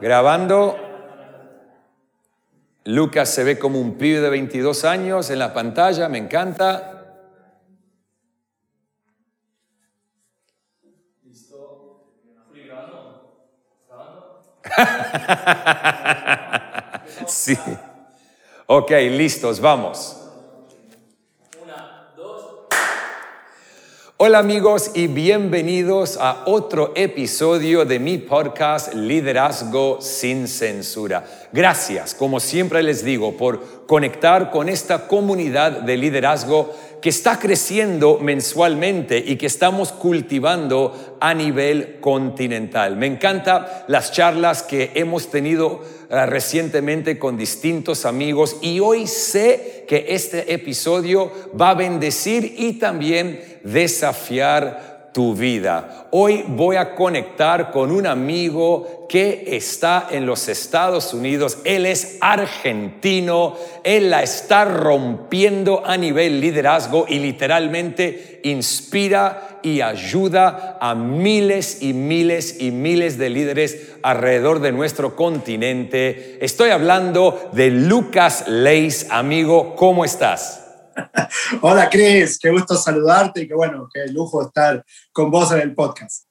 Grabando. Lucas se ve como un pibe de 22 años en la pantalla, me encanta. sí. Ok, listos, vamos. Hola amigos y bienvenidos a otro episodio de mi podcast Liderazgo sin Censura. Gracias, como siempre les digo, por conectar con esta comunidad de liderazgo que está creciendo mensualmente y que estamos cultivando a nivel continental. Me encantan las charlas que hemos tenido eh, recientemente con distintos amigos y hoy sé que este episodio va a bendecir y también desafiar tu vida. Hoy voy a conectar con un amigo que está en los Estados Unidos. Él es argentino. Él la está rompiendo a nivel liderazgo y literalmente inspira y ayuda a miles y miles y miles de líderes alrededor de nuestro continente. Estoy hablando de Lucas Leis, amigo. ¿Cómo estás? Hola Cris, qué gusto saludarte y qué bueno, qué lujo estar con vos en el podcast.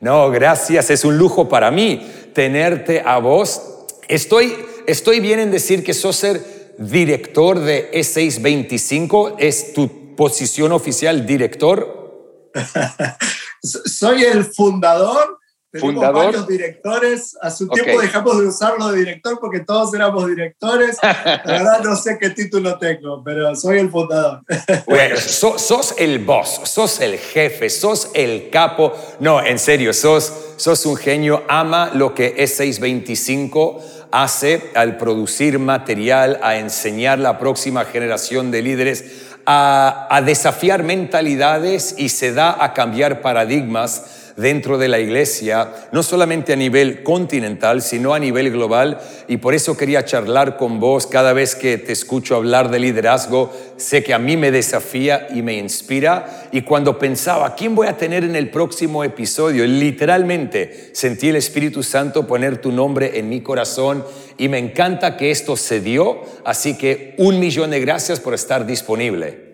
No, gracias, es un lujo para mí tenerte a vos. Estoy, estoy bien en decir que sos ser director de E625, es tu posición oficial, director. Soy el fundador tenemos ¿Fundador? varios directores. Hace un tiempo dejamos de usarlo de director porque todos éramos directores. La verdad no sé qué título tengo, pero soy el fundador. Bueno, sos el boss, sos el jefe, sos el capo. No, en serio, sos, sos un genio. Ama lo que E625 hace al producir material, a enseñar la próxima generación de líderes. A, a desafiar mentalidades y se da a cambiar paradigmas dentro de la iglesia, no solamente a nivel continental, sino a nivel global. Y por eso quería charlar con vos cada vez que te escucho hablar de liderazgo. Sé que a mí me desafía y me inspira. Y cuando pensaba, ¿quién voy a tener en el próximo episodio? Literalmente sentí el Espíritu Santo poner tu nombre en mi corazón y me encanta que esto se dio. Así que un millón de gracias por estar disponible.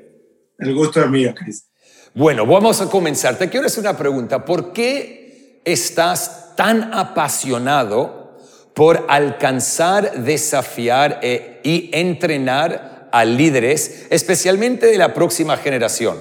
El gusto es mío, Cristo. Bueno, vamos a comenzar. Te quiero hacer una pregunta. ¿Por qué estás tan apasionado por alcanzar, desafiar eh, y entrenar a líderes, especialmente de la próxima generación?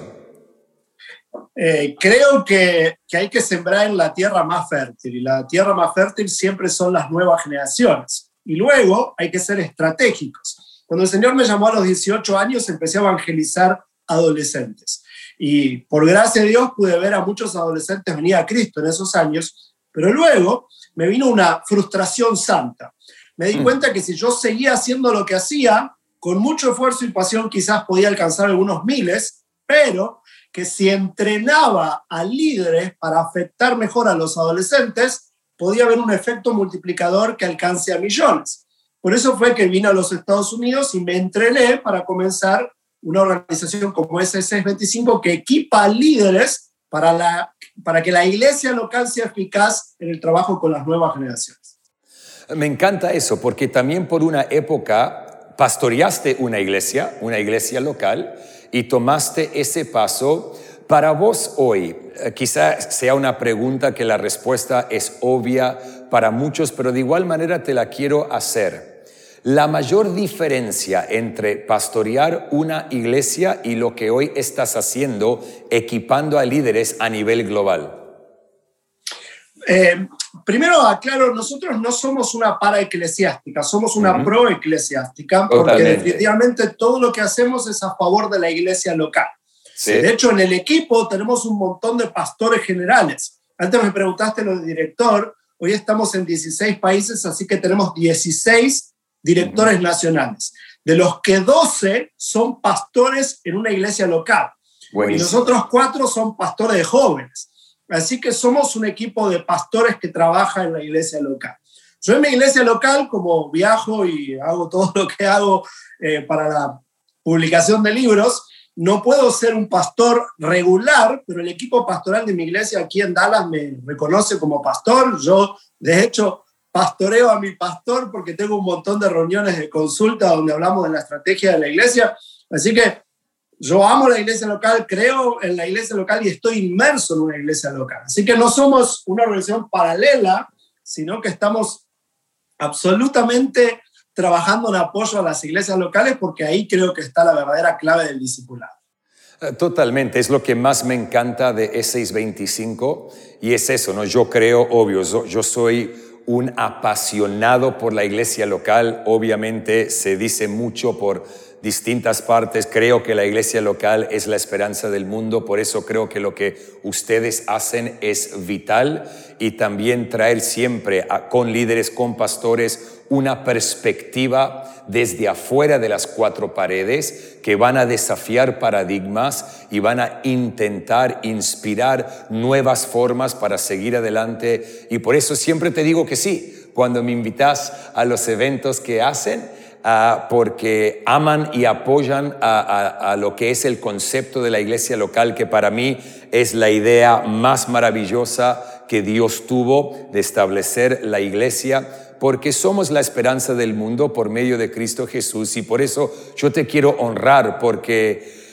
Eh, creo que, que, hay que sembrar en la tierra más fértil y la tierra más fértil siempre son las nuevas generaciones. Y luego hay que ser estratégicos. Cuando el Señor me llamó a los 18 años empecé a evangelizar adolescentes. Y por gracia de Dios pude ver a muchos adolescentes venir a Cristo en esos años, pero luego me vino una frustración santa. Me di mm. cuenta que si yo seguía haciendo lo que hacía, con mucho esfuerzo y pasión quizás podía alcanzar algunos miles, pero que si entrenaba a líderes para afectar mejor a los adolescentes, podía haber un efecto multiplicador que alcance a millones. Por eso fue que vine a los Estados Unidos y me entrené para comenzar una organización como SS25 que equipa líderes para, la, para que la iglesia local sea eficaz en el trabajo con las nuevas generaciones. Me encanta eso, porque también por una época pastoreaste una iglesia, una iglesia local, y tomaste ese paso. Para vos hoy, eh, quizá sea una pregunta que la respuesta es obvia para muchos, pero de igual manera te la quiero hacer. La mayor diferencia entre pastorear una iglesia y lo que hoy estás haciendo equipando a líderes a nivel global. Eh, primero aclaro, nosotros no somos una para eclesiástica, somos una pro eclesiástica, porque definitivamente todo lo que hacemos es a favor de la iglesia local. De hecho, en el equipo tenemos un montón de pastores generales. Antes me preguntaste lo de director, hoy estamos en 16 países, así que tenemos 16 directores nacionales, de los que 12 son pastores en una iglesia local. Y los otros cuatro son pastores de jóvenes. Así que somos un equipo de pastores que trabaja en la iglesia local. Yo en mi iglesia local, como viajo y hago todo lo que hago eh, para la publicación de libros, no puedo ser un pastor regular, pero el equipo pastoral de mi iglesia aquí en Dallas me reconoce como pastor. Yo, de hecho, pastoreo a mi pastor porque tengo un montón de reuniones de consulta donde hablamos de la estrategia de la iglesia. Así que yo amo la iglesia local, creo en la iglesia local y estoy inmerso en una iglesia local. Así que no somos una organización paralela, sino que estamos absolutamente trabajando en apoyo a las iglesias locales porque ahí creo que está la verdadera clave del discipulado. Eh, totalmente, es lo que más me encanta de E625 y es eso, ¿no? Yo creo, obvio, yo soy un apasionado por la iglesia local, obviamente se dice mucho por distintas partes. Creo que la iglesia local es la esperanza del mundo, por eso creo que lo que ustedes hacen es vital. Y también traer siempre con líderes, con pastores, una perspectiva desde afuera de las cuatro paredes que van a desafiar paradigmas y van a intentar inspirar nuevas formas para seguir adelante. Y por eso siempre te digo que sí, cuando me invitas a los eventos que hacen, Ah, porque aman y apoyan a, lo que es el concepto de la iglesia local, que para mí es la idea más maravillosa que Dios tuvo de establecer la iglesia, porque somos la esperanza del mundo por medio de Cristo Jesús. Y por eso yo te quiero honrar, porque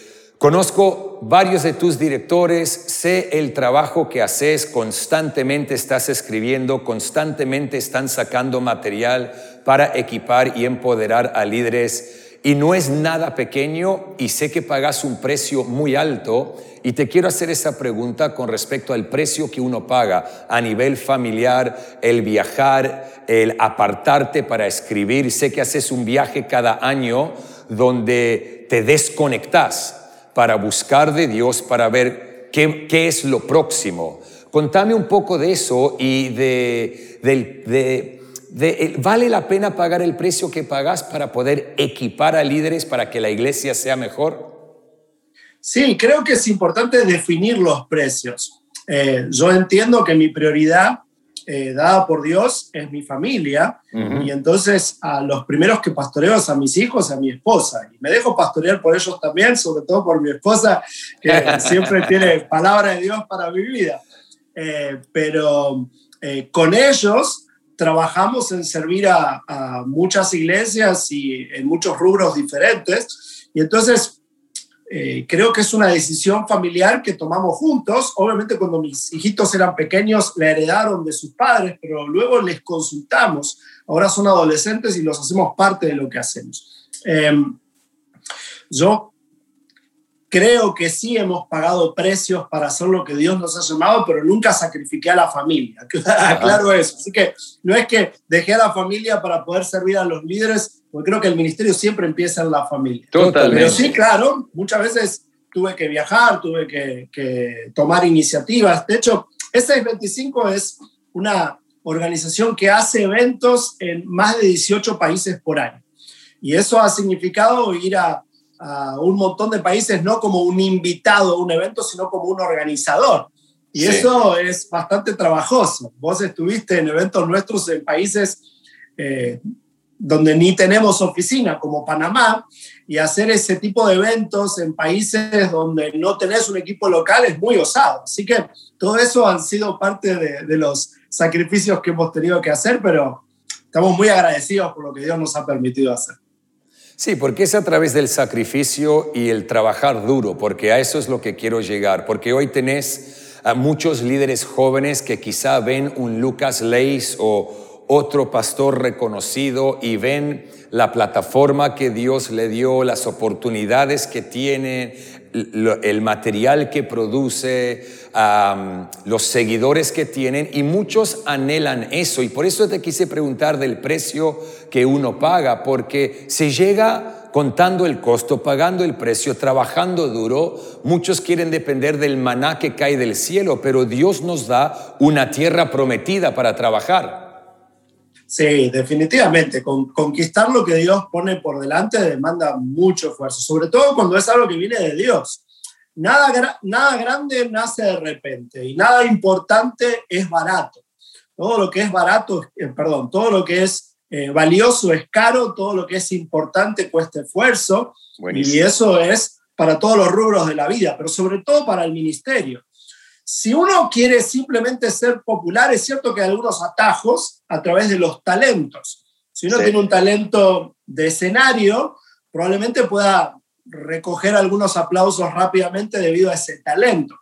Conozco varios de tus directores, sé el trabajo que haces, constantemente estás escribiendo, constantemente están sacando material para equipar y empoderar a líderes. Y no es nada pequeño y sé que pagas un precio muy alto. Y te quiero hacer esa pregunta con respecto al precio que uno paga a nivel familiar, el viajar, el apartarte para escribir. Sé que haces un viaje cada año donde te desconectas para buscar de Dios, para ver qué, qué es lo próximo. Contame un poco de eso y de, de, de, ¿vale la pena pagar el precio que pagas para poder equipar a líderes para que la iglesia sea mejor? Sí, creo que es importante definir los precios. Eh, yo entiendo que mi prioridad eh, dada por Dios es mi familia y entonces a los primeros que pastoreo es a mis hijos, a mi esposa y me dejo pastorear por ellos también, sobre todo por mi esposa que siempre tiene palabra de Dios para mi vida. Eh, pero eh, con ellos trabajamos en servir a, a muchas iglesias y en muchos rubros diferentes y entonces eh, creo que es una decisión familiar que tomamos juntos. Obviamente cuando mis hijitos eran pequeños la heredaron de sus padres, pero luego les consultamos. Ahora son adolescentes y los hacemos parte de lo que hacemos. Em, yo creo que sí hemos pagado precios para hacer lo que Dios nos ha llamado, pero nunca sacrifiqué a la familia. Claro eso. Así que no es que dejé a la familia para poder servir a los líderes, porque creo que el ministerio siempre empieza en la familia. Totalmente. Pero sí, claro, muchas veces tuve que viajar, tuve que, tomar iniciativas. De hecho, S625 es una organización que hace eventos en más de 18 países por año. Y eso ha significado ir a, un montón de países no como un invitado a un evento, sino como un organizador. Y eso es bastante trabajoso. Vos estuviste en eventos nuestros en países eh, donde ni tenemos oficina, como Panamá, y hacer ese tipo de eventos en países donde no tenés un equipo local es muy osado. Así que todo eso han sido parte de, de los sacrificios que hemos tenido que hacer, pero estamos muy agradecidos por lo que Dios nos ha permitido hacer. Sí, porque es a través del sacrificio y el trabajar duro, porque a eso es lo que quiero llegar, porque hoy tenés a muchos líderes jóvenes que quizá ven un Lucas Leis o otro pastor reconocido y ven la plataforma que Dios le dio, las oportunidades que tiene, el material que produce, los seguidores que tienen y muchos anhelan eso y por eso te quise preguntar del precio que uno paga, porque se llega contando el costo, pagando el precio, trabajando duro. Muchos quieren depender del maná que cae del cielo, pero Dios nos da una tierra prometida para trabajar. Sí, definitivamente. conquistar lo que Dios pone por delante demanda mucho esfuerzo, sobre todo cuando es algo que viene de Dios. Nada, nada grande nace de repente y nada importante es barato. Todo lo que es barato, eh, perdón, todo lo que es eh, valioso es caro, todo lo que es importante cuesta esfuerzo y eso es para todos los rubros de la vida, pero sobre todo para el ministerio. Si uno quiere simplemente ser popular, es cierto que hay algunos atajos a través de los talentos. Si uno tiene un talento de escenario, probablemente pueda recoger algunos aplausos rápidamente debido a ese talento.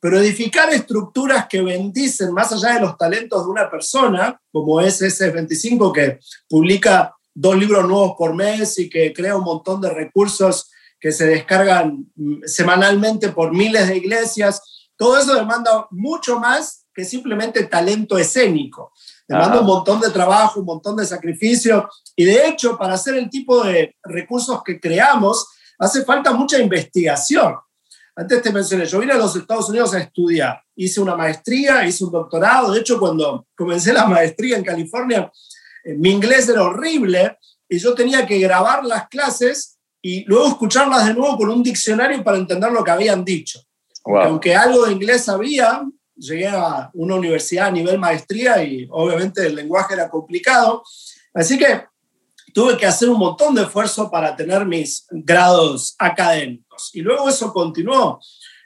Pero edificar estructuras que bendicen más allá de los talentos de una persona, como es ese 25 que publica dos libros nuevos por mes y que crea un montón de recursos que se descargan mm, semanalmente por miles de iglesias, todo eso demanda mucho más que simplemente talento escénico. Demanda un montón de trabajo, un montón de sacrificio. Y de hecho, para hacer el tipo de recursos que creamos, hace falta mucha investigación. Antes te mencioné, yo vine a los Estados Unidos a estudiar. Hice una maestría, hice un doctorado. De hecho, cuando comencé la maestría en California, eh, mi inglés era horrible y yo tenía que grabar las clases y luego escucharlas de nuevo con un diccionario para entender lo que habían dicho. Aunque algo de inglés sabía, llegué a una universidad a nivel maestría y obviamente el lenguaje era complicado. Así que tuve que hacer un montón de esfuerzo para tener mis grados académicos. Y luego eso continuó.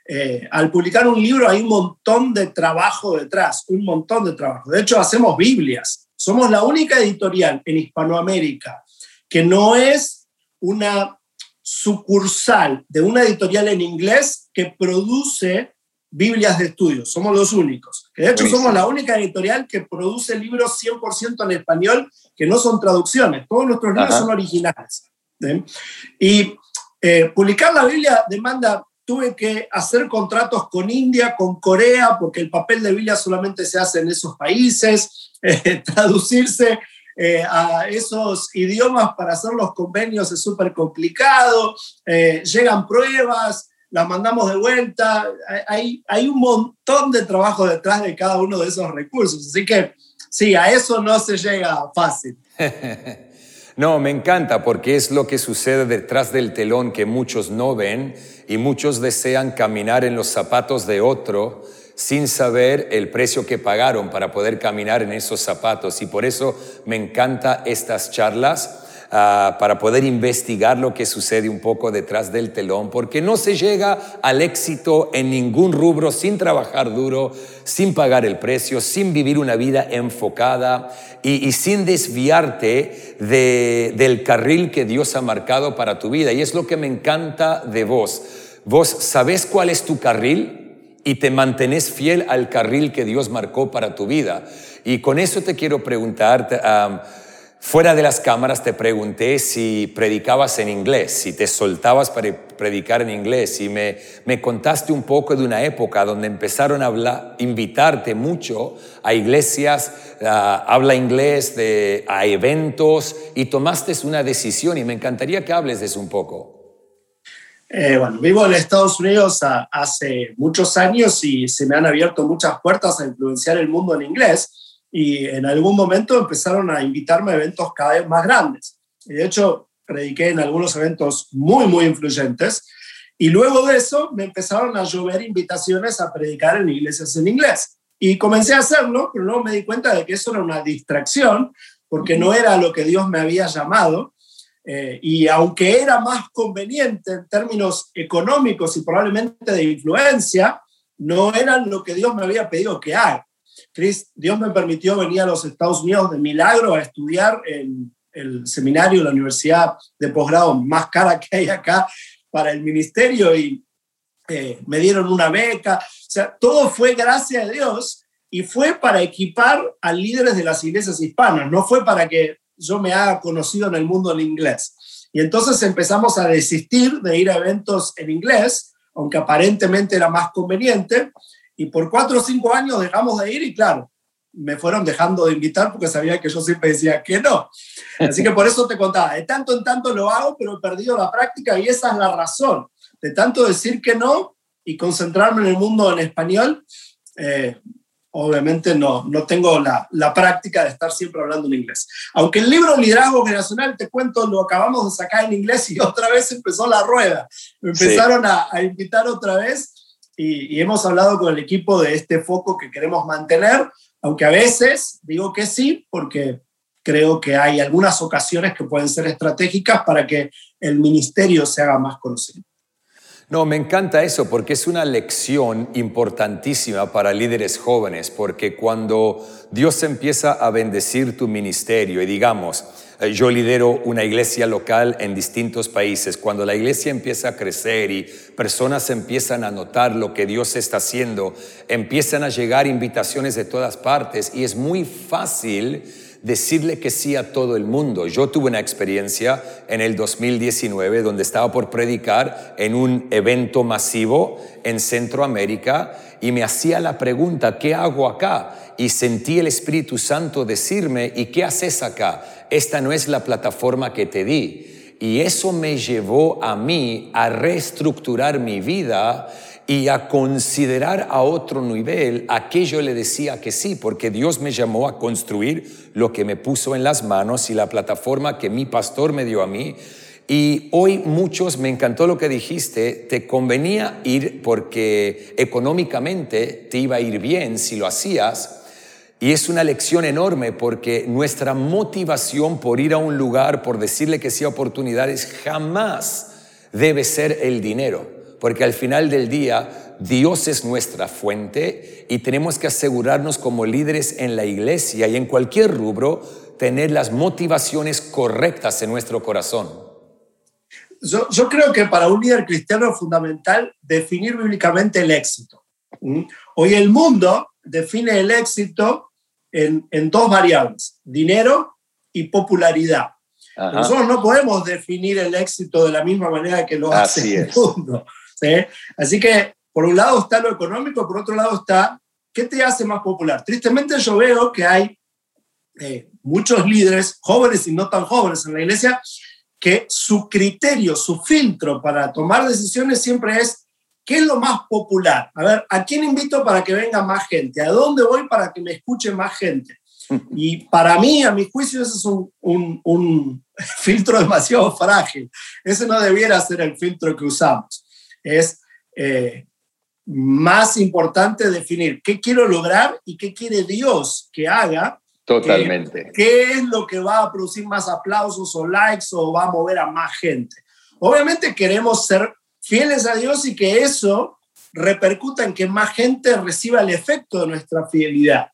Eh, al publicar un libro hay un montón de trabajo detrás, un montón de trabajo. De hecho, hacemos Biblias. Somos la única editorial en Hispanoamérica que no es una sucursal de una editorial en inglés que produce Biblias de estudio. Somos los únicos. Que de hecho somos la única editorial que produce libros 100% en español que no son traducciones. Todos nuestros libros son originales. Y eh, publicar la Biblia demanda, tuve que hacer contratos con India, con Corea, porque el papel de Biblia solamente se hace en esos países, eh, traducirse eh, a esos idiomas para hacer los convenios es súper complicado, llegan pruebas, las mandamos de vuelta, hay, hay un montón de trabajo detrás de cada uno de esos recursos, así que Sí, a eso no se llega fácil. no, me encanta porque es lo que sucede detrás del telón que muchos no ven y muchos desean caminar en los zapatos de otro sin saber el precio que pagaron para poder caminar en esos zapatos. Y por eso me encanta estas charlas Ah, para poder investigar lo que sucede un poco detrás del telón, porque no se llega al éxito en ningún rubro sin trabajar duro, sin pagar el precio, sin vivir una vida enfocada y, sin desviarte del carril que Dios ha marcado para tu vida. Y es lo que me encanta de vos. Vos sabés cuál es tu carril y te mantenés fiel al carril que Dios marcó para tu vida. Y con eso te quiero preguntar, Fuera de las cámaras te pregunté si predicabas en inglés, si te soltabas para predicar en inglés y me, me contaste un poco de una época donde empezaron a hablar, invitarte mucho a iglesias, habla inglés, a eventos y tomaste una decisión y me encantaría que hables de eso un poco. Eh, bueno, vivo en Estados Unidos hace muchos años y se me han abierto muchas puertas a influenciar el mundo en inglés y en algún momento empezaron a invitarme a eventos cada vez más grandes. Y de hecho, prediqué en algunos eventos muy, muy influyentes. Y luego de eso me empezaron a llover invitaciones a predicar en iglesias en inglés. Y comencé a hacerlo, pero luego me di cuenta de que eso era una distracción, porque no era lo que Dios me había llamado. Eh, y aunque era más conveniente en términos económicos y probablemente de influencia, no eran lo que Dios me había pedido que haga. Chris, Dios me permitió venir a los Estados Unidos de milagro a estudiar en el seminario, la universidad de posgrado más cara que hay acá para el ministerio y eh, me dieron una beca. O sea, todo fue gracias a Dios y fue para equipar a líderes de las iglesias hispanas, no fue para que yo me haga conocido en el mundo del inglés. Y entonces empezamos a desistir de ir a eventos en inglés, aunque aparentemente era más conveniente, y por cuatro o cinco años dejamos de ir y claro, me fueron dejando de invitar porque sabía que yo siempre decía que no. Así que por eso te contaba, de tanto en tanto lo hago, pero he perdido la práctica y esa es la razón. De tanto decir que no y concentrarme en el mundo en español, eh, obviamente no, no tengo la, la, práctica de estar siempre hablando en inglés. Aunque el libro Liderazgo Generacional, te cuento, lo acabamos de sacar en inglés y otra vez empezó la rueda. Me empezaron a, a invitar otra vez y, hemos hablado con el equipo de este foco que queremos mantener, aunque a veces digo que sí, porque creo que hay algunas ocasiones que pueden ser estratégicas para que el ministerio se haga más conocido. No, me encanta eso porque es una lección importantísima para líderes jóvenes, porque cuando Dios empieza a bendecir tu ministerio y digamos, eh, yo lidero una iglesia local en distintos países, cuando la iglesia empieza a crecer y personas empiezan a notar lo que Dios está haciendo, empiezan a llegar invitaciones de todas partes y es muy fácil decirle que sí a todo el mundo. Yo tuve una experiencia en el 2019 donde estaba por predicar en un evento masivo en Centroamérica y me hacía la pregunta, ¿qué hago acá? Y sentí el Espíritu Santo decirme, ¿y qué haces acá? Esta no es la plataforma que te di. Y eso me llevó a mí a reestructurar mi vida y a considerar a otro nivel aquello le decía que sí, porque Dios me llamó a construir lo que me puso en las manos y la plataforma que mi pastor me dio a mí. Y hoy muchos, me encantó lo que dijiste, te convenía ir porque económicamente te iba a ir bien si lo hacías. Y es una lección enorme porque nuestra motivación por ir a un lugar, por decirle que sí a oportunidades, jamás debe ser el dinero porque al final del día Dios es nuestra fuente y tenemos que asegurarnos como líderes en la iglesia y en cualquier rubro tener las motivaciones correctas en nuestro corazón. Yo, creo que para un líder cristiano es fundamental definir bíblicamente el éxito. ¿Mm? Hoy el mundo define el éxito en, dos variables, dinero y popularidad. Nosotros no podemos definir el éxito de la misma manera que lo hace el mundo. Así que por un lado está lo económico, por otro lado está qué te hace más popular. Tristemente yo veo que hay eh, muchos líderes, jóvenes y no tan jóvenes en la iglesia, que su criterio, su filtro para tomar decisiones siempre es ¿qué es lo más popular? A ver, ¿a quién invito para que venga más gente? ¿A dónde voy para que me escuche más gente? Y para mí, a mi juicio, ese es un, un filtro demasiado frágil. Ese no debiera ser el filtro que usamos es eh, más importante definir qué quiero lograr y qué quiere Dios que haga. Totalmente. ¿Qué es lo que va a producir más aplausos o likes o va a mover a más gente? Obviamente queremos ser fieles a Dios y que eso repercuta en que más gente reciba el efecto de nuestra fidelidad.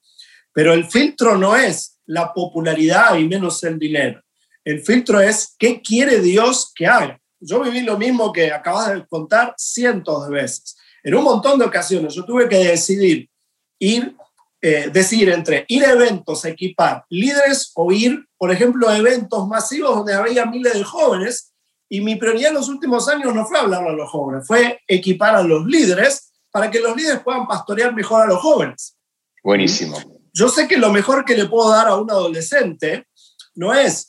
Pero el filtro no es la popularidad y menos el dinero. El filtro es qué quiere Dios que haga yo viví lo mismo que acabas de contar cientos de veces. En un montón de ocasiones yo tuve que decidir ir, eh, decidir entre ir a eventos, equipar líderes o ir, por ejemplo, a eventos masivos donde había miles de jóvenes. Y mi prioridad en los últimos años no fue hablar a los jóvenes, fue equipar a los líderes para que los líderes puedan pastorear mejor a los jóvenes. Buenísimo. Yo sé que lo mejor que le puedo dar a un adolescente no es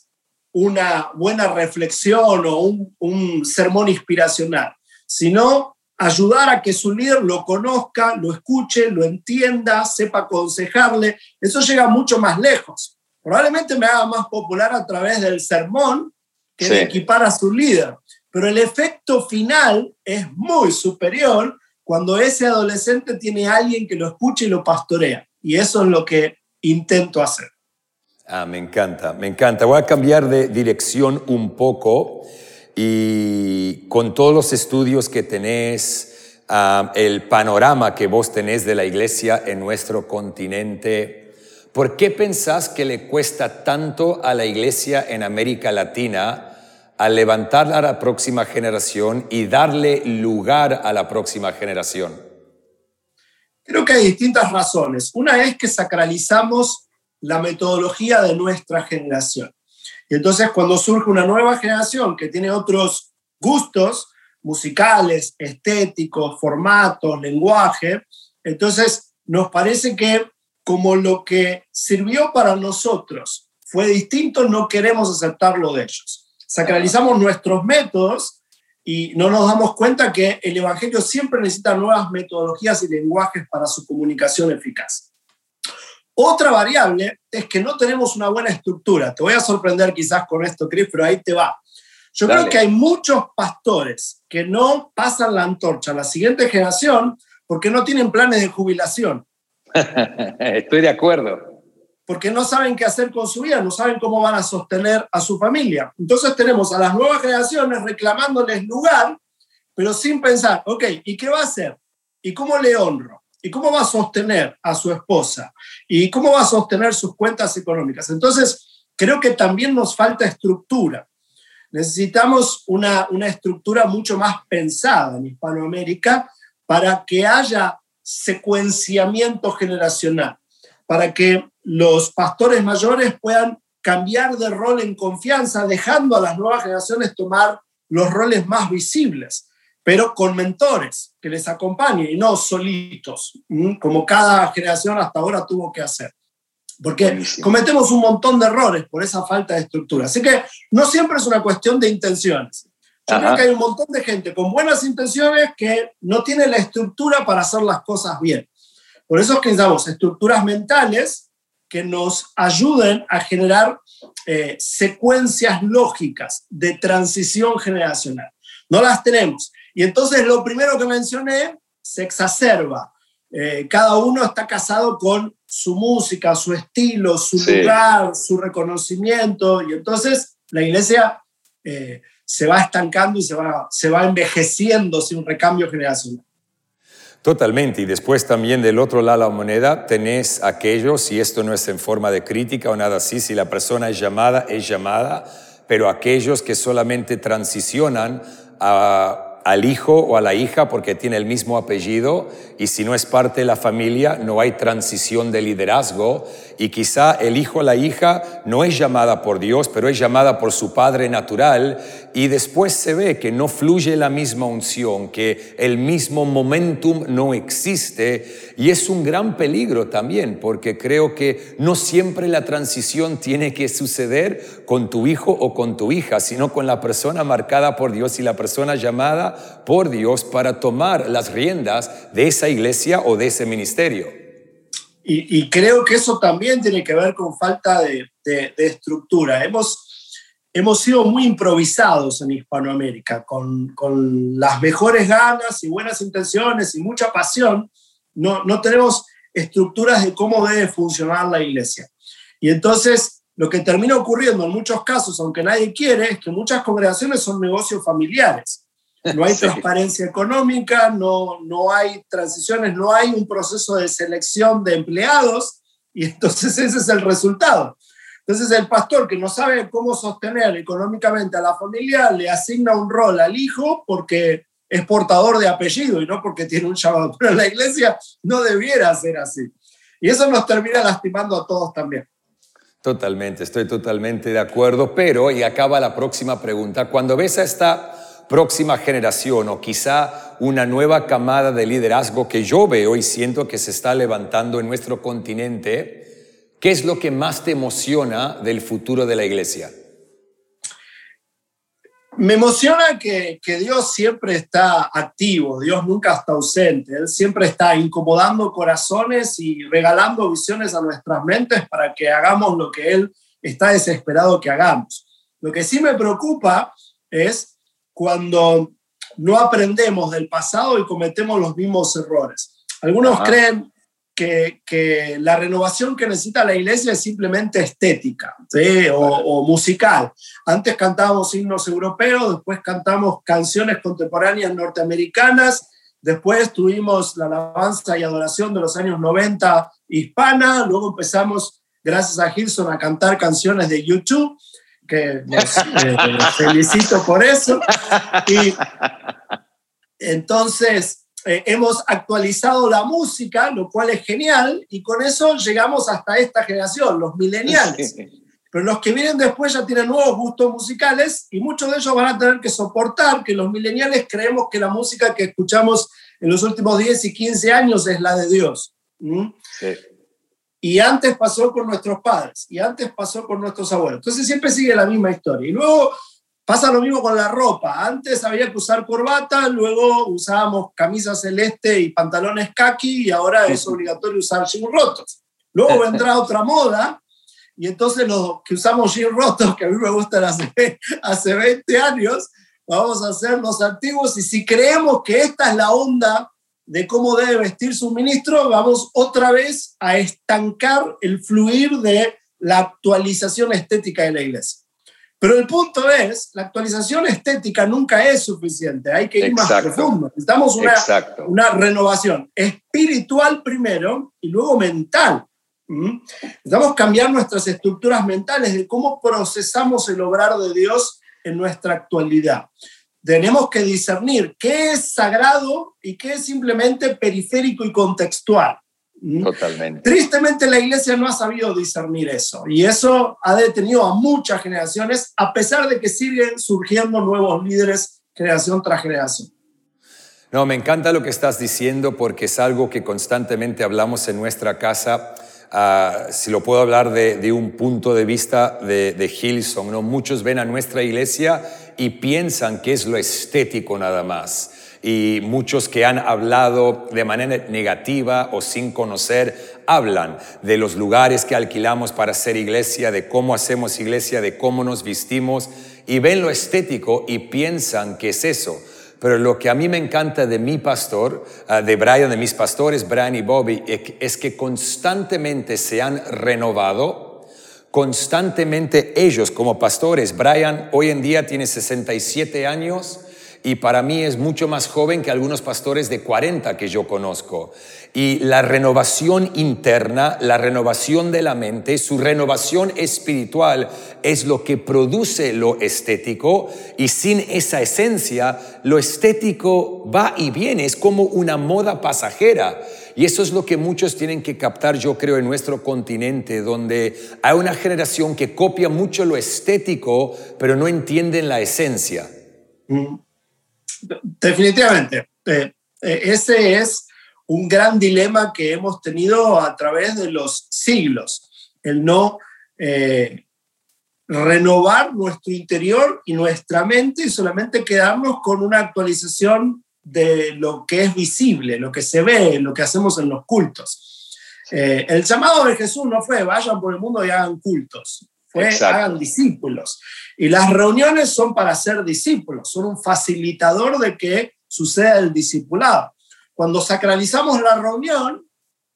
una buena reflexión o un, sermón inspiracional, sino ayudar a que su líder lo conozca, lo escuche, lo entienda, sepa aconsejarle. Eso llega mucho más lejos. Probablemente me haga más popular a través del sermón que de equipar a su líder. Pero el efecto final es muy superior cuando ese adolescente tiene a alguien que lo escuche y lo pastorea. Y eso es lo que intento hacer. Ah, me encanta, me encanta. Voy a cambiar de dirección un poco y con todos los estudios que tenés, ah, el panorama que vos tenés de la iglesia en nuestro continente, ¿por qué pensás que le cuesta tanto a la iglesia en América Latina a levantar a la próxima generación y darle lugar a la próxima generación? Creo que hay distintas razones. Una es que sacralizamos la metodología de nuestra generación. Y entonces cuando surge una nueva generación que tiene otros gustos musicales, estéticos, formatos, lenguaje, entonces nos parece que como lo que sirvió para nosotros fue distinto, no queremos aceptarlo de ellos. Sacralizamos nuestros métodos y no nos damos cuenta que el Evangelio siempre necesita nuevas metodologías y lenguajes para su comunicación eficaz. Otra variable es que no tenemos una buena estructura. Te voy a sorprender quizás con esto, Chris, pero ahí te va. Yo creo que hay muchos pastores que no pasan la antorcha a la siguiente generación porque no tienen planes de jubilación. Estoy de acuerdo. Porque no saben qué hacer con su vida, no saben cómo van a sostener a su familia. Entonces tenemos a las nuevas generaciones reclamándoles lugar pero sin pensar, ok, ¿y qué va a hacer? ¿Y cómo le honro? ¿Y cómo va a sostener a su esposa? ¿Y cómo va a sostener sus cuentas económicas? Entonces, creo que también nos falta estructura. Necesitamos una, una estructura mucho más pensada en Hispanoamérica para que haya secuenciamiento generacional, para que los pastores mayores puedan cambiar de rol en confianza, dejando a las nuevas generaciones tomar los roles más visibles, pero con mentores que les acompañen y no solitos, como cada generación hasta ahora tuvo que hacer. Porque cometemos un montón de errores por esa falta de estructura. Así que no siempre es una cuestión de intenciones. Yo creo que hay un montón de gente con buenas intenciones que no tiene la estructura para hacer las cosas bien. Por eso es que necesitamos estructuras mentales que nos ayuden a generar eh, secuencias lógicas de transición generacional. No las tenemos. Y entonces lo primero que mencioné se exacerba. Eh, cada uno está casado con su música, su estilo, su lugar, su reconocimiento. Y entonces la iglesia eh, se va estancando y se va, se va envejeciendo sin un recambio generacional. Totalmente. Y después también del otro lado de la moneda tenés aquellos, y esto no es en forma de crítica o nada así, si la persona es llamada, es llamada, pero aquellos que solamente transicionan a al hijo o a la hija porque tiene el mismo apellido y si no es parte de la familia no hay transición de liderazgo y quizá el hijo o la hija no es llamada por Dios, pero es llamada por su padre natural y después se ve que no fluye la misma unción, que el mismo momentum no existe y es un gran peligro también porque creo que no siempre la transición tiene que suceder con tu hijo o con tu hija, sino con la persona marcada por Dios y la persona llamada por Dios para tomar las riendas de esa iglesia o de ese ministerio. Y, creo que eso también tiene que ver con falta de, estructura. Hemos, hemos sido muy improvisados en Hispanoamérica, con, con, las mejores ganas y buenas intenciones y mucha pasión. No, no tenemos estructuras de cómo debe funcionar la iglesia. Y entonces lo que termina ocurriendo en muchos casos, aunque nadie quiere, es que muchas congregaciones son negocios familiares. No hay transparencia económica, no, no hay transiciones, no hay un proceso de selección de empleados y entonces ese es el resultado. Entonces el pastor que no sabe cómo sostener económicamente a la familia le asigna un rol al hijo porque es portador de apellido y no porque tiene un llamado. Pero la iglesia no debiera ser así. Y eso nos termina lastimando a todos también. Totalmente, estoy totalmente de acuerdo, pero y acaba la próxima pregunta. Cuando ves a esta próxima generación o quizá una nueva camada de liderazgo que yo veo y siento que se está levantando en nuestro continente, ¿qué es lo que más te emociona del futuro de la iglesia? Me emociona que, que, Dios siempre está activo, Dios nunca está ausente, Él siempre está incomodando corazones y regalando visiones a nuestras mentes para que hagamos lo que Él está desesperado que hagamos. Lo que sí me preocupa es cuando no aprendemos del pasado y cometemos los mismos errores. Algunos creen que, la renovación que necesita la iglesia es simplemente estética o, musical. Antes cantábamos himnos europeos, después cantamos canciones contemporáneas norteamericanas, después tuvimos la alabanza y adoración de los años 90 hispana, luego empezamos, gracias a Gilson, a cantar canciones de YouTube que les eh, felicito por eso. Y entonces eh, hemos actualizado la música, lo cual es genial, y con eso llegamos hasta esta generación, los millennials. Pero los que vienen después ya tienen nuevos gustos musicales y muchos de ellos van a tener que soportar que los millennials creemos que la música que escuchamos en los últimos 10 y 15 años es la de Dios. Sí. Y antes pasó con nuestros padres, y antes pasó con nuestros abuelos. Entonces siempre sigue la misma historia. Y luego pasa lo mismo con la ropa. Antes había que usar corbata, luego usábamos camisa celeste y pantalones khaki, y ahora es obligatorio usar jeans rotos. Luego vendrá otra moda, y entonces los que usamos jeans rotos, que a mí me gustan hace, hace 20 años, vamos a ser los antiguos, y si creemos que esta es la onda de cómo debe vestir su ministro, vamos otra vez a estancar el fluir de la actualización estética de la iglesia. Pero el punto es, la actualización estética nunca es suficiente, hay que ir más profundo. Necesitamos una, una renovación espiritual primero y luego mental. Necesitamos cambiar nuestras estructuras mentales de cómo procesamos el obrar de Dios en nuestra actualidad. Tenemos que discernir qué es sagrado y qué es simplemente periférico y contextual. Totalmente. Tristemente la iglesia no ha sabido discernir eso y eso ha detenido a muchas generaciones a pesar de que siguen surgiendo nuevos líderes generación tras generación. No, me encanta lo que estás diciendo porque es algo que constantemente hablamos en nuestra casa. Ah, si lo puedo hablar de, un punto de vista de, de Hilson, ¿no? muchos ven a nuestra iglesia y piensan que es lo estético nada más y muchos que han hablado de manera negativa o sin conocer, hablan de los lugares que alquilamos para hacer iglesia, de cómo hacemos iglesia, de cómo nos vestimos y ven lo estético y piensan que es eso. Pero lo que a mí me encanta de mi pastor, ah, de Brian, de mis pastores, Brian y Bobby, es que constantemente se han renovado, constantemente ellos como pastores, Brian hoy en día tiene 67 años, y para mí es mucho más joven que algunos pastores de 40 que yo conozco. Y la renovación interna, la renovación de la mente, su renovación espiritual es lo que produce lo estético y sin esa esencia, lo estético va y viene, es como una moda pasajera. Y eso es lo que muchos tienen que captar, yo creo, en nuestro continente, donde hay una generación que copia mucho lo estético, pero no entienden la esencia. Mm. Definitivamente. Eh, eh, ese es un gran dilema que hemos tenido a través de los siglos, el no eh, renovar nuestro interior y nuestra mente y solamente quedarnos con una actualización de lo que es visible, lo que se ve, lo que hacemos en los cultos. el llamado de Jesús no fue vayan por el mundo y hagan cultos, fue hagan discípulos. Y las reuniones son para ser discípulos, son un facilitador de que suceda el discipulado. Cuando sacralizamos la reunión,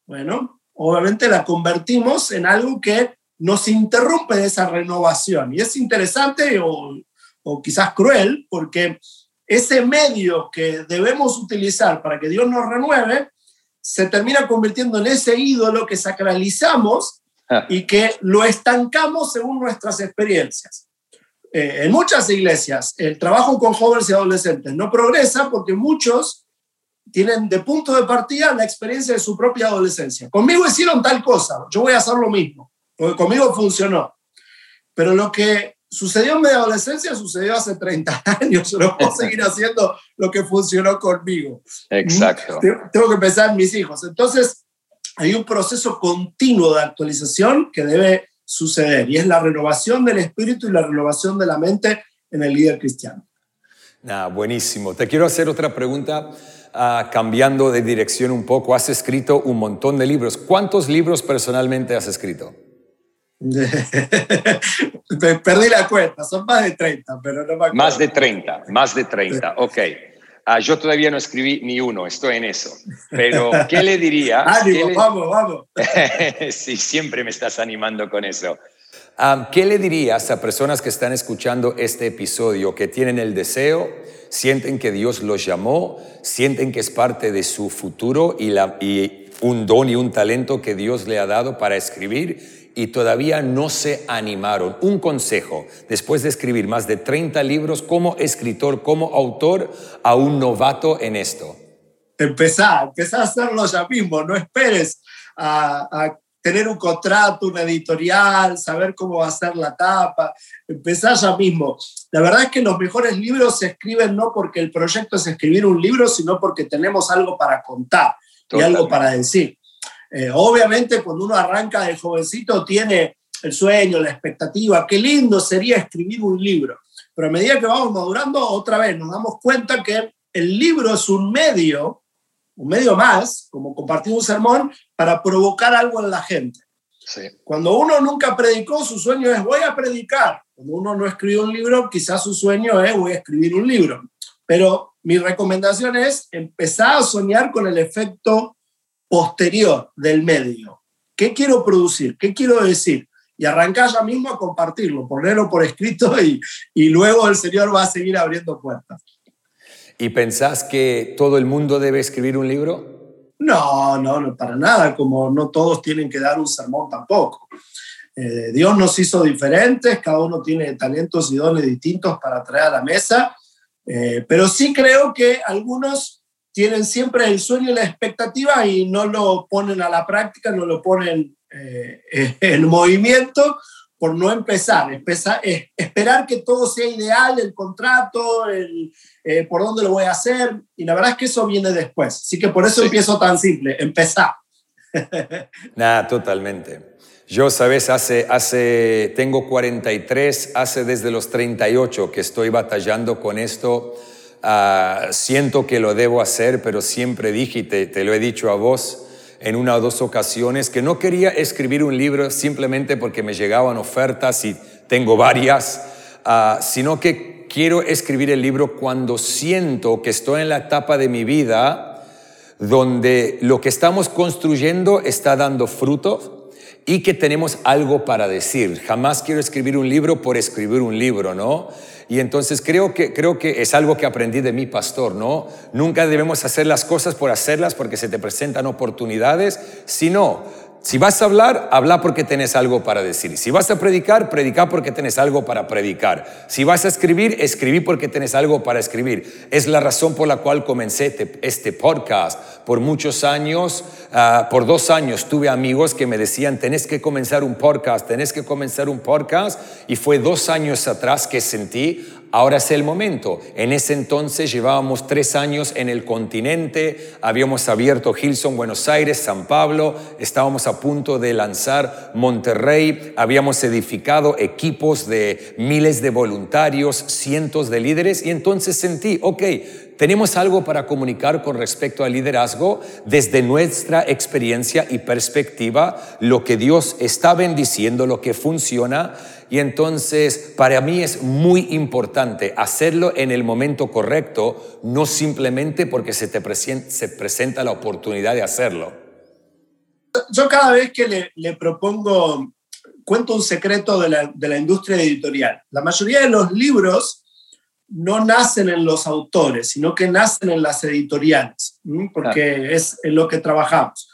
bueno, obviamente la convertimos en algo que nos interrumpe de esa renovación. Y es interesante o, o quizás cruel, porque ese medio que debemos utilizar para que Dios nos renueve se termina convirtiendo en ese ídolo que sacralizamos ah. y que lo estancamos según nuestras experiencias. Eh, en muchas iglesias el trabajo con jóvenes y adolescentes no progresa porque muchos tienen de punto de partida la experiencia de su propia adolescencia. Conmigo hicieron tal cosa, yo voy a hacer lo mismo, porque conmigo funcionó. Pero lo que sucedió en mi adolescencia sucedió hace 30 años, yo no puedo seguir haciendo lo que funcionó conmigo. Exacto. Tengo que pensar en mis hijos. Entonces, hay un proceso continuo de actualización que debe suceder y es la renovación del espíritu y la renovación de la mente en el líder cristiano. Ah, buenísimo. Te quiero hacer otra pregunta, ah, cambiando de dirección un poco. Has escrito un montón de libros. ¿Cuántos libros personalmente has escrito? Perdí la cuenta, son más de 30, pero no me Más de 30, más de 30, ok. Ah, yo todavía no escribí ni uno, estoy en eso. Pero, ¿qué le diría? Ánimo, vamos, vamos. sí, siempre me estás animando con eso. Ah, ¿Qué le dirías a personas que están escuchando este episodio, que tienen el deseo, sienten que Dios los llamó, sienten que es parte de su futuro y, la, y un don y un talento que Dios le ha dado para escribir y todavía no se animaron. Un consejo, después de escribir más de 30 libros como escritor, como autor, a un novato en esto. Empezá, empezá a hacerlo ya mismo, no esperes a, tener un contrato, una editorial, saber cómo va a ser la tapa, empezá ya mismo. La verdad es que los mejores libros se escriben no porque el proyecto es escribir un libro, sino porque tenemos algo para contar y algo para decir. Eh, obviamente cuando uno arranca de jovencito tiene el sueño, la expectativa, qué lindo sería escribir un libro. Pero a medida que vamos madurando, otra vez nos damos cuenta que el libro es un medio, un medio más, como compartir un sermón, para provocar algo en la gente. Cuando uno nunca predicó, su sueño es voy a predicar. Cuando uno no escribe un libro, quizás su sueño es voy a escribir un libro. Pero mi recomendación es empezar a soñar con el efecto posterior del medio. ¿Qué quiero producir? ¿Qué quiero decir? y arrancar ya mismo a compartirlo, ponerlo por escrito y, y luego el Señor va a seguir abriendo puertas. ¿Y pensás que todo el mundo debe escribir un libro? No, no, no, para nada, como no todos tienen que dar un sermón tampoco. Eh, Dios nos hizo diferentes, cada uno tiene talentos y dones distintos para traer a la mesa, eh, pero sí creo que algunos tienen siempre el sueño y la expectativa y no lo ponen a la práctica, no lo ponen eh, en movimiento por no empezar, empezar esperar que todo sea ideal, el contrato, el, por dónde lo voy a hacer, y la verdad es que eso viene después, así que por eso empiezo tan simple, empezar. Nada, totalmente. Yo, sabes, hace, hace, tengo 43, hace desde los 38 que estoy batallando con esto. Ah, siento que lo debo hacer, pero siempre dije, y te, lo he dicho a vos en una o dos ocasiones, que no quería escribir un libro simplemente porque me llegaban ofertas y tengo varias, ah, sino que quiero escribir el libro cuando siento que estoy en la etapa de mi vida donde lo que estamos construyendo está dando fruto y que tenemos algo para decir. Jamás quiero escribir un libro por escribir un libro, ¿no? Y entonces creo que, creo que es algo que aprendí de mi pastor, ¿no? Nunca debemos hacer las cosas por hacerlas porque se te presentan oportunidades, sino si vas a hablar, habla porque tenés algo para decir. Si vas a predicar, predica porque tenés algo para predicar. Si vas a escribir, escribí porque tenés algo para escribir. Es la razón por la cual comencé este podcast. Por muchos años, ah, por dos años, tuve amigos que me decían, tenés que comenzar un podcast, tenés que comenzar un podcast. Y fue dos años atrás que sentí, Ahora es el momento. En ese entonces llevábamos tres años en el continente, habíamos abierto Hilson, Buenos Aires, San Pablo, estábamos a punto de lanzar Monterrey, habíamos edificado equipos de miles de voluntarios, cientos de líderes. Y entonces sentí, ok, tenemos algo para comunicar con respecto al liderazgo desde nuestra experiencia y perspectiva, lo que Dios está bendiciendo, lo que funciona y entonces para mí es muy importante hacerlo en el momento correcto, no simplemente porque se te presenta la oportunidad de hacerlo. Yo cada vez que le, propongo, cuento un secreto de la, de la industria editorial. La mayoría de los libros no nacen en los autores, sino que nacen en las editoriales, porque es en lo que trabajamos.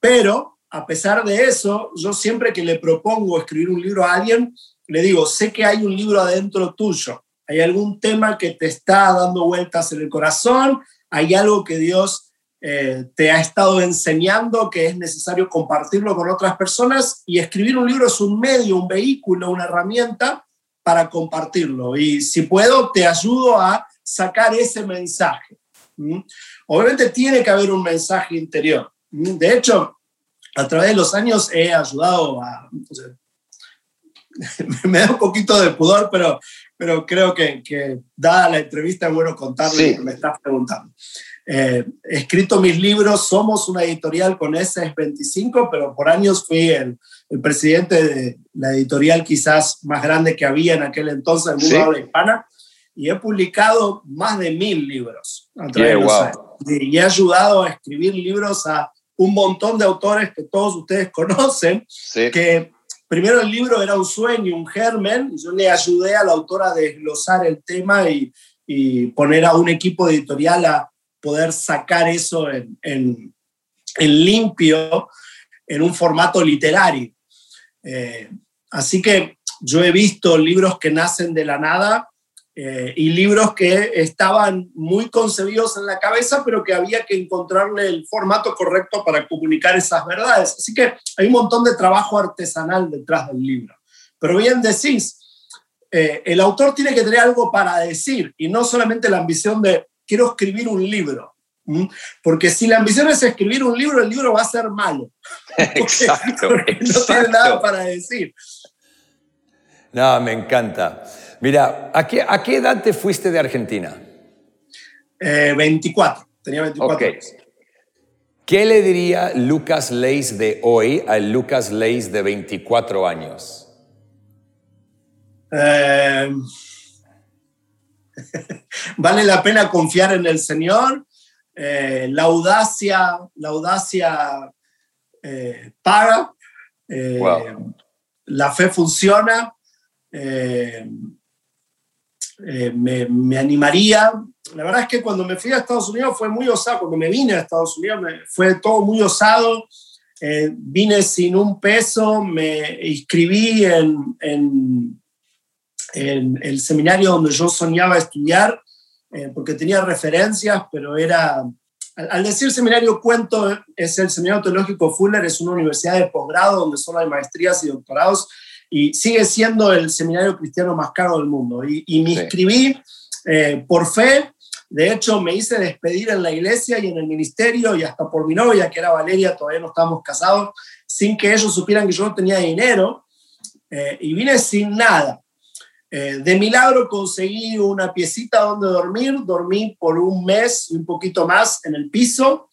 Pero, a pesar de eso, yo siempre que le propongo escribir un libro a alguien, le digo, sé que hay un libro adentro tuyo, hay algún tema que te está dando vueltas en el corazón, hay algo que Dios eh, te ha estado enseñando que es necesario compartirlo con otras personas y escribir un libro es un medio, un vehículo, una herramienta para compartirlo. Y si puedo, te ayudo a sacar ese mensaje. Obviamente tiene que haber un mensaje interior. De hecho, a través de los años he ayudado a, me da un poquito de pudor, pero, pero creo que, que dada la entrevista es bueno contarle lo que me estás preguntando. Eh, he escrito mis libros, somos una editorial con S25, pero por años fui el, el, presidente de la editorial quizás más grande que había en aquel entonces, en el mundo de hispana, y he publicado más de mil libros a través de Y he ayudado a escribir libros a un montón de autores que todos ustedes conocen, que primero el libro era un sueño, un germen, yo le ayudé a la autora a desglosar el tema y, poner a un equipo editorial a poder sacar eso en, en, limpio, en un formato literario. Eh, así que yo he visto libros que nacen de la nada eh, y libros que estaban muy concebidos en la cabeza, pero que había que encontrarle el formato correcto para comunicar esas verdades. Así que hay un montón de trabajo artesanal detrás del libro. Pero bien decís, eh, el autor tiene que tener algo para decir y no solamente la ambición de quiero escribir un libro. Porque si la ambición es escribir un libro, el libro va a ser malo. exacto, no tiene nada para decir. No, me encanta. Mira, ¿a qué, ¿a qué edad te fuiste de Argentina? 24, eh, tenía 24 años. ¿Qué le diría Lucas Leis de hoy al Lucas Leis de 24 años? Eh, vale la pena confiar en el Señor. Eh, la audacia, la audacia paga. la fe funciona. Eh, me, animaría. La verdad es que cuando me fui a Estados Unidos fue muy osado, cuando me vine a Estados Unidos fue todo muy osado. Eh, vine sin un peso, me inscribí en, el seminario donde yo soñaba estudiar, eh, porque tenía referencias, pero era, al, decir seminario cuento, es el seminario teológico Fuller, es una universidad de posgrado donde solo hay maestrías y doctorados, y sigue siendo el seminario cristiano más caro del mundo. Y, me inscribí eh, por fe, de hecho me hice despedir en la iglesia y en el ministerio y hasta por mi novia, que era Valeria, todavía no estábamos casados, sin que ellos supieran que yo no tenía dinero, eh, y vine sin nada. Eh, de milagro conseguí una piecita donde dormir, dormí por un mes y un poquito más en el piso.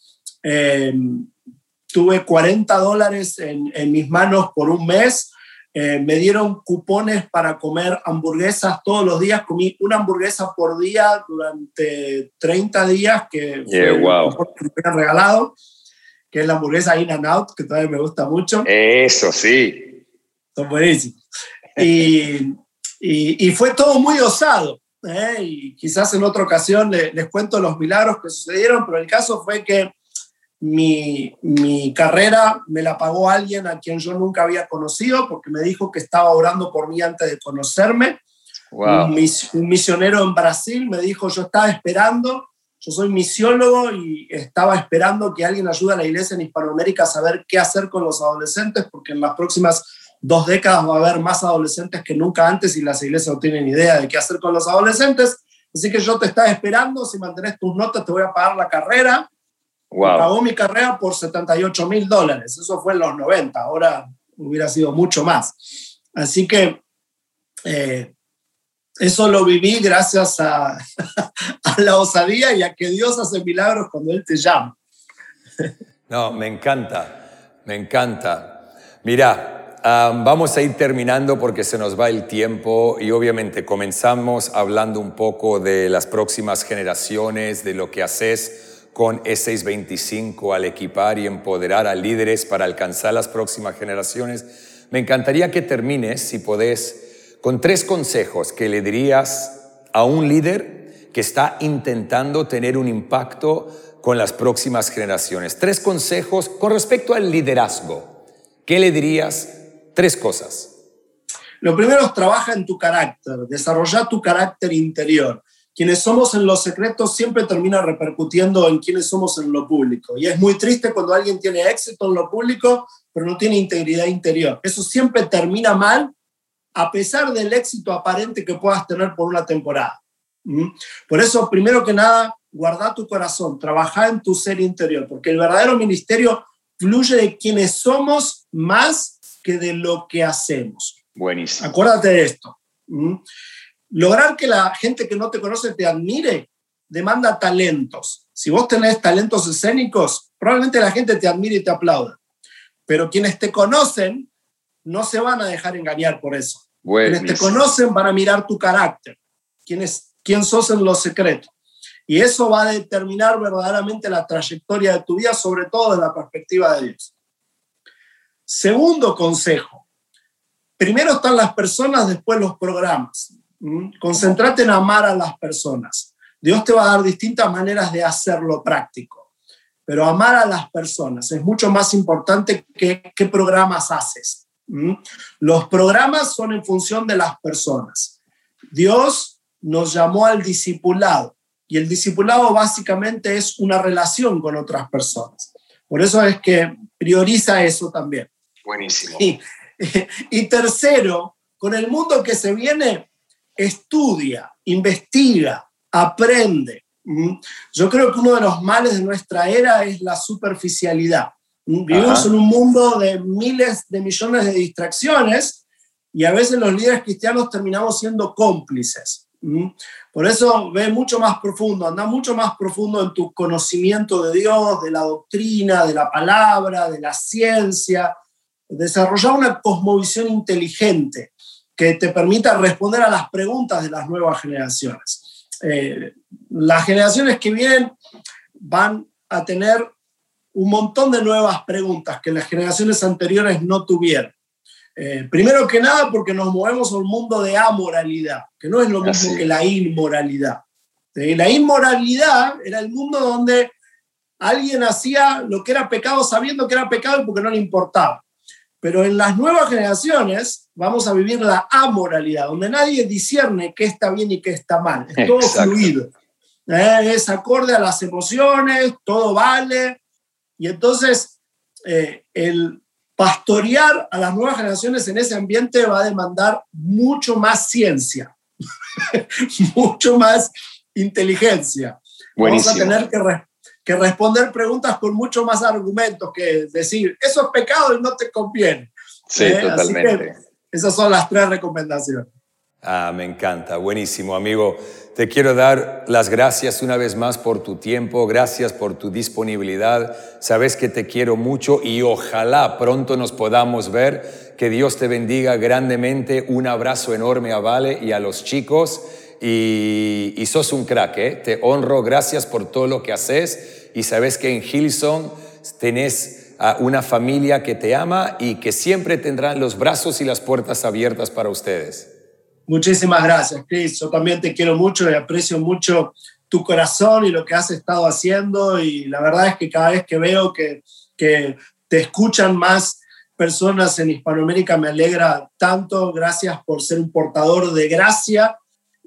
tuve 40 dólares en, en, mis manos por un mes eh, me dieron cupones para comer hamburguesas todos los días. Comí una hamburguesa por día durante 30 días, que fue wow. que me habían regalado, que es la hamburguesa In and Out, que todavía me gusta mucho. Eso sí. Son buenísimos. Y, y, fue todo muy osado. ¿eh? Y quizás en otra ocasión les, les cuento los milagros que sucedieron, pero el caso fue que mi, mi, carrera me la pagó alguien a quien yo nunca había conocido porque me dijo que estaba orando por mí antes de conocerme. Un, misionero en Brasil me dijo, yo estaba esperando, yo soy misiólogo y estaba esperando que alguien ayude a la iglesia en Hispanoamérica a saber qué hacer con los adolescentes porque en las próximas dos décadas va a haber más adolescentes que nunca antes y las iglesias no tienen idea de qué hacer con los adolescentes. Así que yo te estaba esperando, si mantenés tus notas te voy a pagar la carrera Pagó mi carrera por 78 mil dólares. Eso fue en los 90. Ahora hubiera sido mucho más. Así que eh, eso lo viví gracias a, a, la osadía y a que Dios hace milagros cuando Él te llama. No, me encanta, me encanta. Mira, vamos a ir terminando porque se nos va el tiempo y obviamente comenzamos hablando un poco de las próximas generaciones, de lo que haces con E625 al equipar y empoderar a líderes para alcanzar las próximas generaciones. Me encantaría que termines, si podés, con tres consejos que le dirías a un líder que está intentando tener un impacto con las próximas generaciones. Tres consejos con respecto al liderazgo. ¿Qué le dirías? Tres cosas. Lo primero es trabaja en tu carácter, desarrolla tu carácter interior quienes somos en lo secreto siempre termina repercutiendo en quienes somos en lo público. Y es muy triste cuando alguien tiene éxito en lo público, pero no tiene integridad interior. Eso siempre termina mal, a pesar del éxito aparente que puedas tener por una temporada. ¿Mm? Por eso, primero que nada, guarda tu corazón, trabaja en tu ser interior, porque el verdadero ministerio fluye de quienes somos más que de lo que hacemos. Buenísimo. Acuérdate de esto. ¿Mm? Lograr que la gente que no te conoce te admire demanda talentos. Si vos tenés talentos escénicos, probablemente la gente te admire y te aplauda. Pero quienes te conocen no se van a dejar engañar por eso. Quienes te conocen van a mirar tu carácter, quién, quién sos en lo secreto. Y eso va a determinar verdaderamente la trayectoria de tu vida, sobre todo desde la perspectiva de Dios. Segundo consejo. Primero están las personas, después los programas. Concentrate en amar a las personas. Dios te va a dar distintas maneras de hacerlo práctico, pero amar a las personas es mucho más importante que qué programas haces. Los programas son en función de las personas. Dios nos llamó al discipulado y el discipulado básicamente es una relación con otras personas. Por eso es que prioriza eso también. Buenísimo. y tercero, con el mundo que se viene, estudia, investiga, aprende. ¿Mm? Yo creo que uno de los males de nuestra era es la superficialidad. ¿Mm? Vivimos en un mundo de miles de millones de distracciones y a veces los líderes cristianos terminamos siendo cómplices. ¿Mm? Por eso ve mucho más profundo, anda mucho más profundo en tu conocimiento de Dios, de la doctrina, de la palabra, de la ciencia, desarrollar una cosmovisión inteligente que te permita responder a las preguntas de las nuevas generaciones. Eh, las generaciones que vienen van a tener un montón de nuevas preguntas que las generaciones anteriores no tuvieron. Eh, primero que nada porque nos movemos a un mundo de amoralidad, que no es lo mismo que la inmoralidad. La inmoralidad era el mundo donde alguien hacía lo que era pecado sabiendo que era pecado y porque no le importaba. Pero en las nuevas generaciones vamos a vivir la amoralidad, donde nadie discierne qué está bien y qué está mal. Es todo fluido. ¿eh? Es acorde a las emociones, todo vale. Y entonces eh, el pastorear a las nuevas generaciones en ese ambiente va a demandar mucho más ciencia, mucho más inteligencia. Vamos a tener que que responder preguntas con mucho más argumentos que decir, eso es pecado y no te conviene. Sí, ¿Eh? totalmente. esas son las tres recomendaciones. Ah, me encanta, buenísimo, amigo. Te quiero dar las gracias una vez más por tu tiempo, gracias por tu disponibilidad. Sabes que te quiero mucho y ojalá pronto nos podamos ver. Que Dios te bendiga grandemente. Un abrazo enorme a Vale y a los chicos. Y, y sos un crack, ¿eh? te honro, gracias por todo lo que haces y sabes que en Hillsong tenés a una familia que te ama y que siempre tendrán los brazos y las puertas abiertas para ustedes. Muchísimas gracias, Chris. Yo también te quiero mucho y aprecio mucho tu corazón y lo que has estado haciendo y la verdad es que cada vez que veo que, que te escuchan más personas en Hispanoamérica me alegra tanto. Gracias por ser un portador de gracia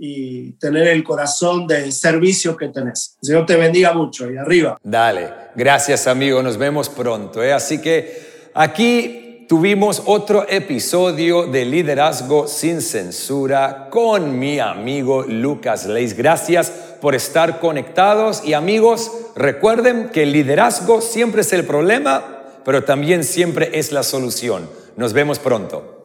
y tener el corazón de servicio que tenés. Señor te bendiga mucho y arriba. Dale, gracias amigo, nos vemos pronto. ¿eh? Así que aquí tuvimos otro episodio de Liderazgo sin Censura con mi amigo Lucas Leis. Gracias por estar conectados y amigos, recuerden que el liderazgo siempre es el problema, pero también siempre es la solución. Nos vemos pronto.